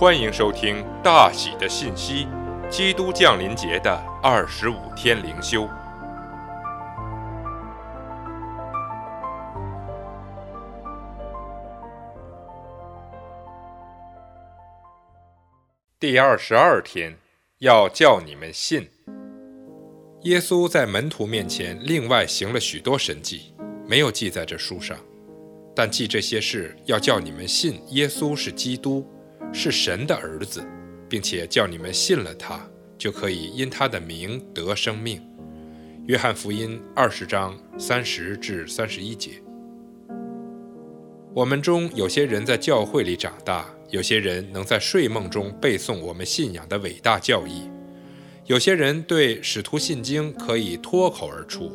欢迎收听大喜的信息——基督降临节的二十五天灵修。第二十二天，要叫你们信。耶稣在门徒面前另外行了许多神迹，没有记在这书上。但记这些事，要叫你们信耶稣是基督，是神的儿子，并且叫你们信了他，就可以因他的名得生命。约翰福音二十章三十至三十一节。我们中有些人在教会里长大，有些人能在睡梦中背诵我们信仰的伟大教义。有些人对使徒信经可以脱口而出，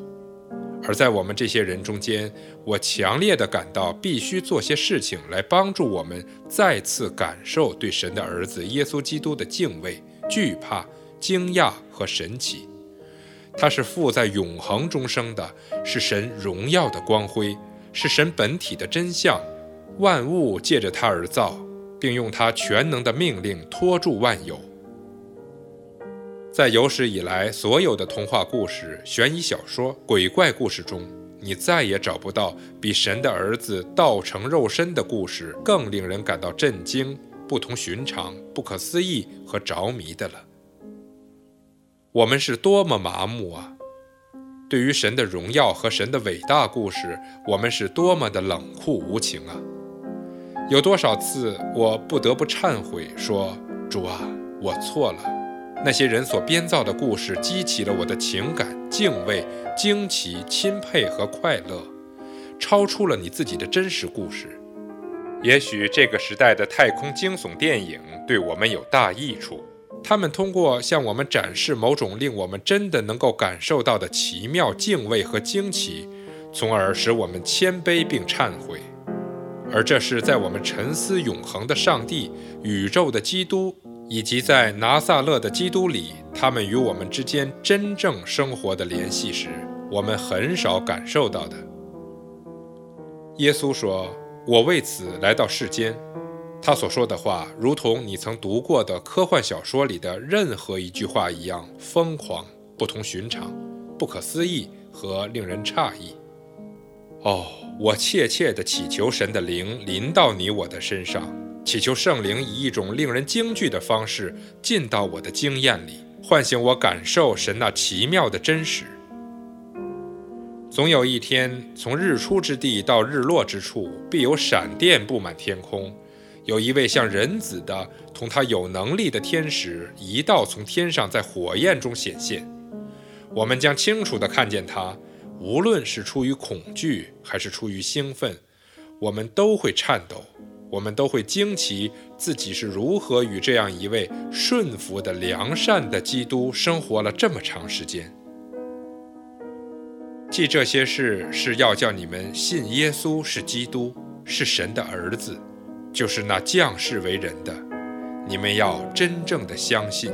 而在我们这些人中间，我强烈的感到必须做些事情来帮助我们再次感受对神的儿子耶稣基督的敬畏、惧怕、惊讶和神奇。他是父在永恒中生的，是神荣耀的光辉，是神本体的真相。万物借着他而造，并用他全能的命令托住万有。在有史以来所有的童话故事、悬疑小说、鬼怪故事中，你再也找不到比神的儿子道成肉身的故事更令人感到震惊、不同寻常、不可思议和着迷的了。我们是多么麻木啊！对于神的荣耀和神的伟大故事，我们是多么的冷酷无情啊！有多少次我不得不忏悔，说：“主啊，我错了。”那些人所编造的故事激起了我的情感、敬畏、惊奇、钦佩和快乐，超出了你自己的真实故事。也许这个时代的太空惊悚电影对我们有大益处，他们通过向我们展示某种令我们真的能够感受到的奇妙敬畏和惊奇，从而使我们谦卑并忏悔。而这是在我们沉思永恒的上帝、宇宙的基督。以及在拿撒勒的基督里，他们与我们之间真正生活的联系时，我们很少感受到的。耶稣说：“我为此来到世间。”他所说的话，如同你曾读过的科幻小说里的任何一句话一样疯狂、不同寻常、不可思议和令人诧异。哦，我切切地祈求神的灵临到你我的身上。祈求圣灵以一种令人惊惧的方式进到我的经验里，唤醒我感受神那奇妙的真实。总有一天，从日出之地到日落之处，必有闪电布满天空，有一位像人子的同他有能力的天使一道从天上在火焰中显现。我们将清楚地看见他，无论是出于恐惧还是出于兴奋，我们都会颤抖。我们都会惊奇自己是如何与这样一位顺服的良善的基督生活了这么长时间。记这些事是要叫你们信耶稣是基督，是神的儿子，就是那降世为人的。你们要真正的相信。